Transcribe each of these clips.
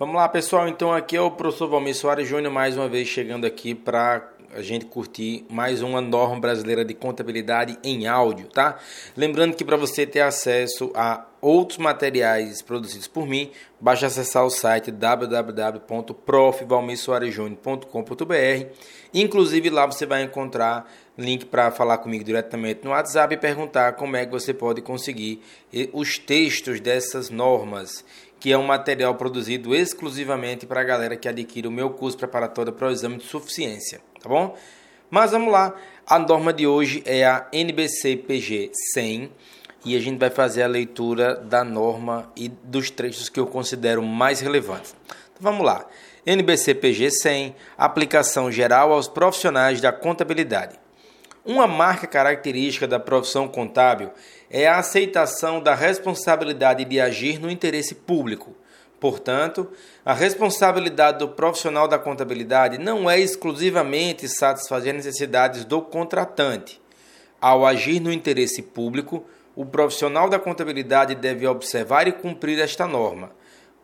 Vamos lá, pessoal. Então, aqui é o professor Valmir Soares Júnior, mais uma vez chegando aqui para a gente curtir mais uma norma brasileira de contabilidade em áudio, tá? Lembrando que para você ter acesso a outros materiais produzidos por mim, basta acessar o site www.profvalmirsoaresjúnior.com.br. Inclusive lá você vai encontrar link para falar comigo diretamente no WhatsApp e perguntar como é que você pode conseguir os textos dessas normas que é um material produzido exclusivamente para a galera que adquire o meu curso preparatório para o exame de suficiência, tá bom? Mas vamos lá, a norma de hoje é a NBC PG 100 e a gente vai fazer a leitura da norma e dos trechos que eu considero mais relevantes. Então, vamos lá. NBC PG 100, aplicação geral aos profissionais da contabilidade. Uma marca característica da profissão contábil é a aceitação da responsabilidade de agir no interesse público. Portanto, a responsabilidade do profissional da contabilidade não é exclusivamente satisfazer necessidades do contratante. Ao agir no interesse público, o profissional da contabilidade deve observar e cumprir esta norma.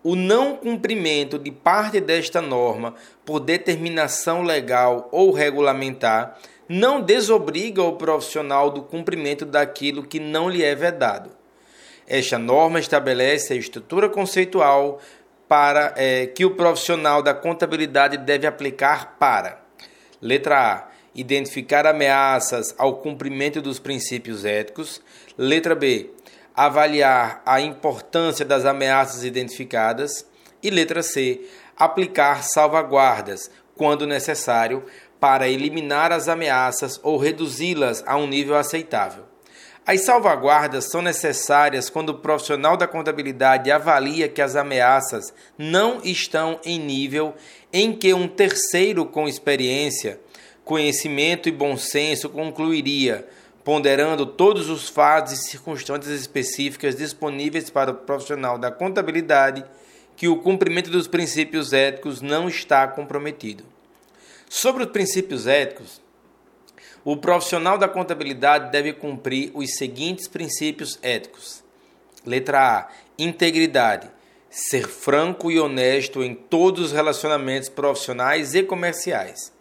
O não cumprimento de parte desta norma por determinação legal ou regulamentar não desobriga o profissional do cumprimento daquilo que não lhe é vedado. Esta norma estabelece a estrutura conceitual para é, que o profissional da contabilidade deve aplicar para letra A identificar ameaças ao cumprimento dos princípios éticos, letra B avaliar a importância das ameaças identificadas e letra C aplicar salvaguardas quando necessário para eliminar as ameaças ou reduzi-las a um nível aceitável. As salvaguardas são necessárias quando o profissional da contabilidade avalia que as ameaças não estão em nível em que um terceiro com experiência, conhecimento e bom senso concluiria, ponderando todos os fatos e circunstâncias específicas disponíveis para o profissional da contabilidade, que o cumprimento dos princípios éticos não está comprometido. Sobre os princípios éticos, o profissional da contabilidade deve cumprir os seguintes princípios éticos. Letra A: integridade. Ser franco e honesto em todos os relacionamentos profissionais e comerciais.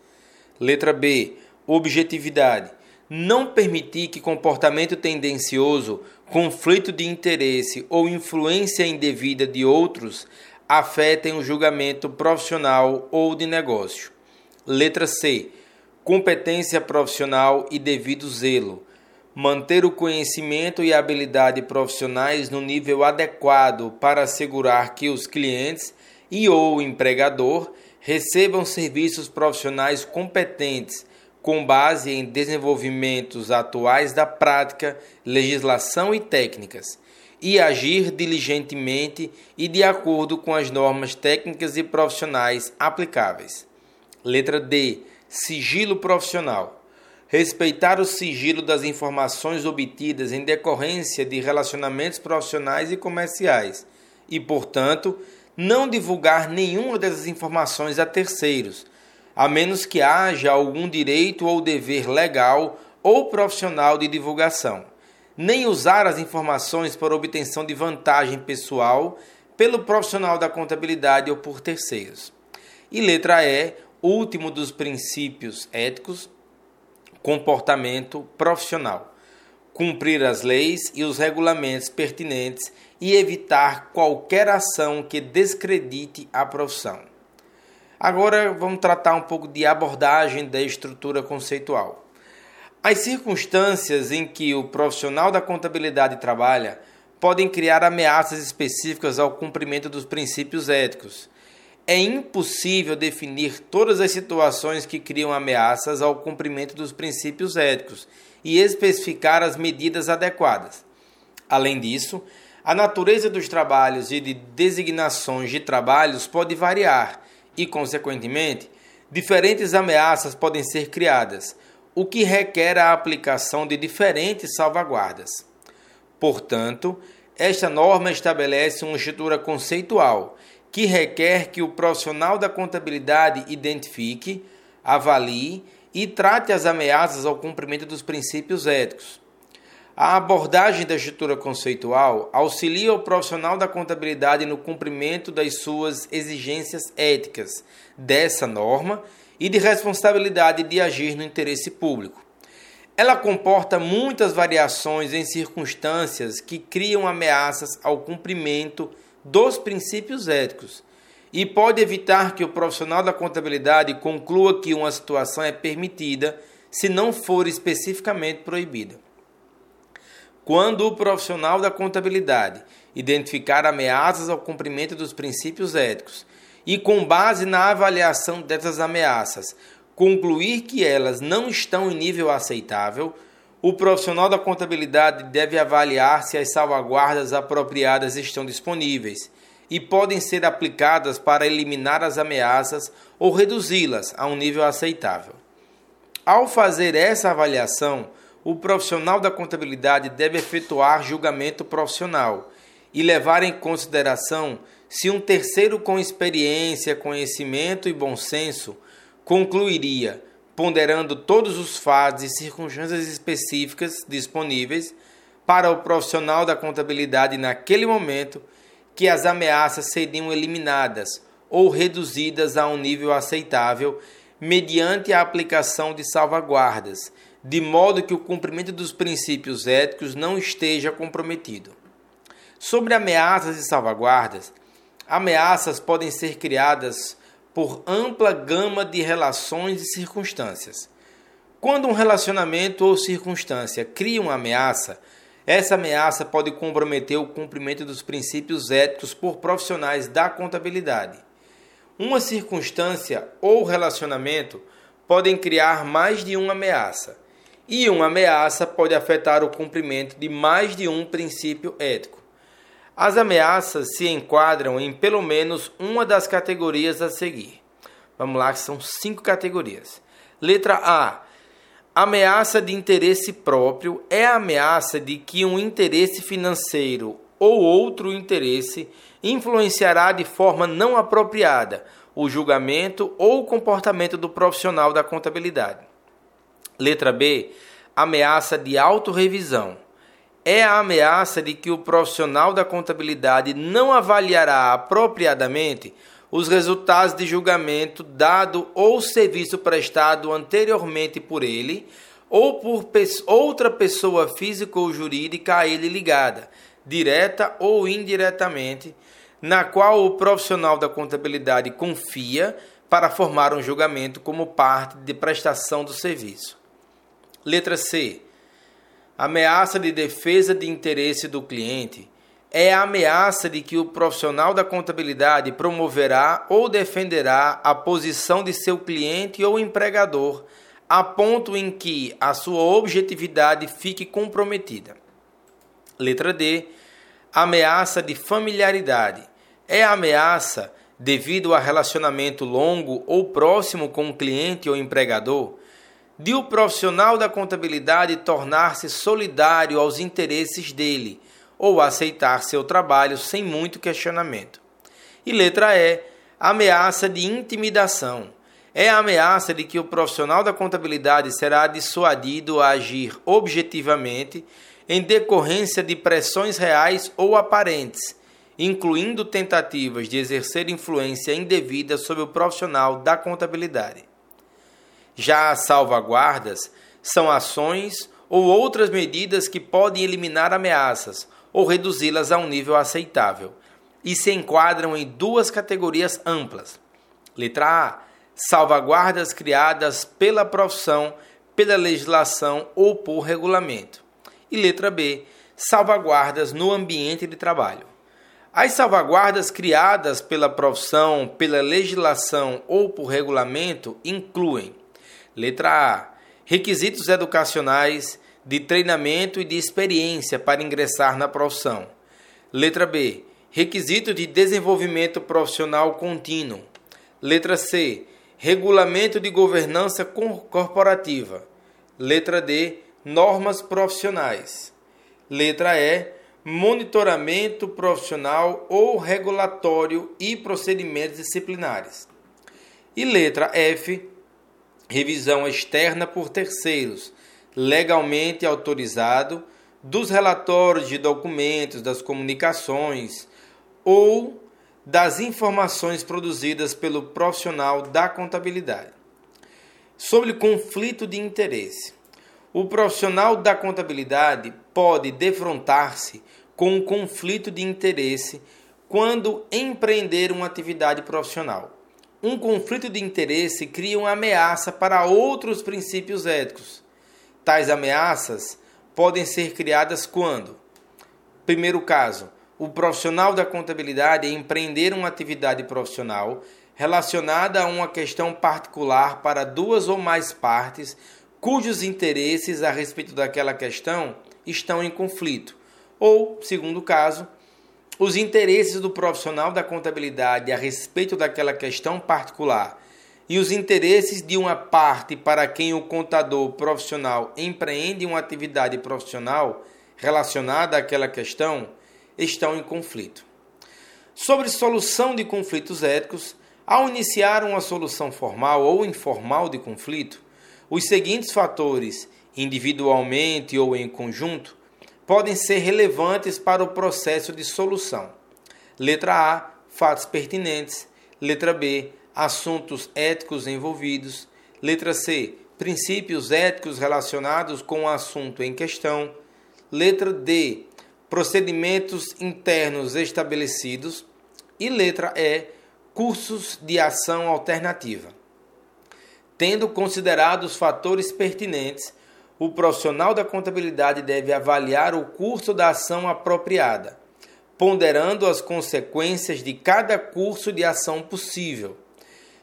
Letra B: objetividade. Não permitir que comportamento tendencioso, conflito de interesse ou influência indevida de outros afetem o julgamento profissional ou de negócio. Letra C. Competência profissional e devido zelo. Manter o conhecimento e habilidade profissionais no nível adequado para assegurar que os clientes e ou empregador recebam serviços profissionais competentes com base em desenvolvimentos atuais da prática, legislação e técnicas, e agir diligentemente e de acordo com as normas técnicas e profissionais aplicáveis. Letra D. Sigilo profissional. Respeitar o sigilo das informações obtidas em decorrência de relacionamentos profissionais e comerciais e, portanto, não divulgar nenhuma dessas informações a terceiros, a menos que haja algum direito ou dever legal ou profissional de divulgação, nem usar as informações para obtenção de vantagem pessoal pelo profissional da contabilidade ou por terceiros. E letra E, último dos princípios éticos, comportamento profissional. Cumprir as leis e os regulamentos pertinentes e evitar qualquer ação que descredite a profissão. Agora vamos tratar um pouco de abordagem da estrutura conceitual. As circunstâncias em que o profissional da contabilidade trabalha podem criar ameaças específicas ao cumprimento dos princípios éticos é impossível definir todas as situações que criam ameaças ao cumprimento dos princípios éticos e especificar as medidas adequadas. Além disso, a natureza dos trabalhos e de designações de trabalhos pode variar e, consequentemente, diferentes ameaças podem ser criadas, o que requer a aplicação de diferentes salvaguardas. Portanto, esta norma estabelece uma estrutura conceitual que requer que o profissional da contabilidade identifique, avalie e trate as ameaças ao cumprimento dos princípios éticos. A abordagem da estrutura conceitual auxilia o profissional da contabilidade no cumprimento das suas exigências éticas dessa norma e de responsabilidade de agir no interesse público. Ela comporta muitas variações em circunstâncias que criam ameaças ao cumprimento dos princípios éticos e pode evitar que o profissional da contabilidade conclua que uma situação é permitida se não for especificamente proibida. Quando o profissional da contabilidade identificar ameaças ao cumprimento dos princípios éticos e, com base na avaliação dessas ameaças, concluir que elas não estão em nível aceitável, o profissional da contabilidade deve avaliar se as salvaguardas apropriadas estão disponíveis e podem ser aplicadas para eliminar as ameaças ou reduzi-las a um nível aceitável. Ao fazer essa avaliação, o profissional da contabilidade deve efetuar julgamento profissional e levar em consideração se um terceiro com experiência, conhecimento e bom senso concluiria, ponderando todos os fatos e circunstâncias específicas disponíveis para o profissional da contabilidade naquele momento, que as ameaças seriam eliminadas ou reduzidas a um nível aceitável mediante a aplicação de salvaguardas, de modo que o cumprimento dos princípios éticos não esteja comprometido. Sobre ameaças e salvaguardas, ameaças podem ser criadas por ampla gama de relações e circunstâncias. Quando um relacionamento ou circunstância cria uma ameaça, essa ameaça pode comprometer o cumprimento dos princípios éticos por profissionais da contabilidade. Uma circunstância ou relacionamento podem criar mais de uma ameaça, e uma ameaça pode afetar o cumprimento de mais de um princípio ético. As ameaças se enquadram em pelo menos uma das categorias a seguir. Vamos lá, são cinco categorias. Letra A. Ameaça de interesse próprio é a ameaça de que um interesse financeiro ou outro interesse influenciará de forma não apropriada o julgamento ou o comportamento do profissional da contabilidade. Letra B. Ameaça de autorrevisão é a ameaça de que o profissional da contabilidade não avaliará apropriadamente os resultados de julgamento dado ou serviço prestado anteriormente por ele ou por outra pessoa física ou jurídica a ele ligada, direta ou indiretamente, na qual o profissional da contabilidade confia para formar um julgamento como parte de prestação do serviço. Letra C Ameaça de defesa de interesse do cliente é a ameaça de que o profissional da contabilidade promoverá ou defenderá a posição de seu cliente ou empregador a ponto em que a sua objetividade fique comprometida. Letra D. Ameaça de familiaridade é a ameaça devido a relacionamento longo ou próximo com o cliente ou empregador de o profissional da contabilidade tornar-se solidário aos interesses dele ou aceitar seu trabalho sem muito questionamento. E letra E, ameaça de intimidação. É a ameaça de que o profissional da contabilidade será dissuadido a agir objetivamente em decorrência de pressões reais ou aparentes, incluindo tentativas de exercer influência indevida sobre o profissional da contabilidade. Já as salvaguardas são ações ou outras medidas que podem eliminar ameaças ou reduzi-las a um nível aceitável e se enquadram em duas categorias amplas. Letra A: salvaguardas criadas pela profissão, pela legislação ou por regulamento. E letra B: salvaguardas no ambiente de trabalho. As salvaguardas criadas pela profissão, pela legislação ou por regulamento incluem Letra A. Requisitos educacionais de treinamento e de experiência para ingressar na profissão. Letra B. Requisito de desenvolvimento profissional contínuo. Letra C. Regulamento de governança corporativa. Letra D. Normas profissionais. Letra E. Monitoramento profissional ou regulatório e procedimentos disciplinares. E letra F revisão externa por terceiros, legalmente autorizado, dos relatórios de documentos, das comunicações ou das informações produzidas pelo profissional da contabilidade. Sobre conflito de interesse. O profissional da contabilidade pode defrontar-se com um conflito de interesse quando empreender uma atividade profissional. Um conflito de interesse cria uma ameaça para outros princípios éticos. Tais ameaças podem ser criadas quando? Primeiro caso, o profissional da contabilidade empreender uma atividade profissional relacionada a uma questão particular para duas ou mais partes cujos interesses a respeito daquela questão estão em conflito. Ou, segundo caso, os interesses do profissional da contabilidade a respeito daquela questão particular e os interesses de uma parte para quem o contador profissional empreende uma atividade profissional relacionada àquela questão estão em conflito. Sobre solução de conflitos éticos, ao iniciar uma solução formal ou informal de conflito, os seguintes fatores, individualmente ou em conjunto, podem ser relevantes para o processo de solução. Letra A, fatos pertinentes. Letra B, assuntos éticos envolvidos. Letra C, princípios éticos relacionados com o assunto em questão. Letra D, procedimentos internos estabelecidos. E letra E, cursos de ação alternativa. Tendo considerado os fatores pertinentes, o profissional da contabilidade deve avaliar o curso da ação apropriada, ponderando as consequências de cada curso de ação possível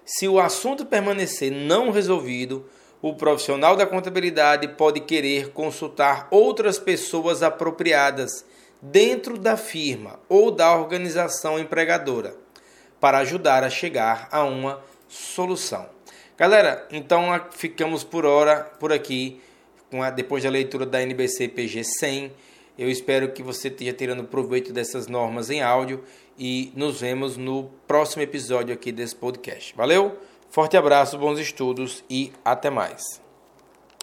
se o assunto permanecer não resolvido, o profissional da contabilidade pode querer consultar outras pessoas apropriadas dentro da firma ou da organização empregadora para ajudar a chegar a uma solução. Galera, então ficamos por hora por aqui a, depois da leitura da NBC PG 100. Eu espero que você esteja tirando proveito dessas normas em áudio e nos vemos no próximo episódio aqui desse podcast. Valeu? Forte abraço, bons estudos e até mais.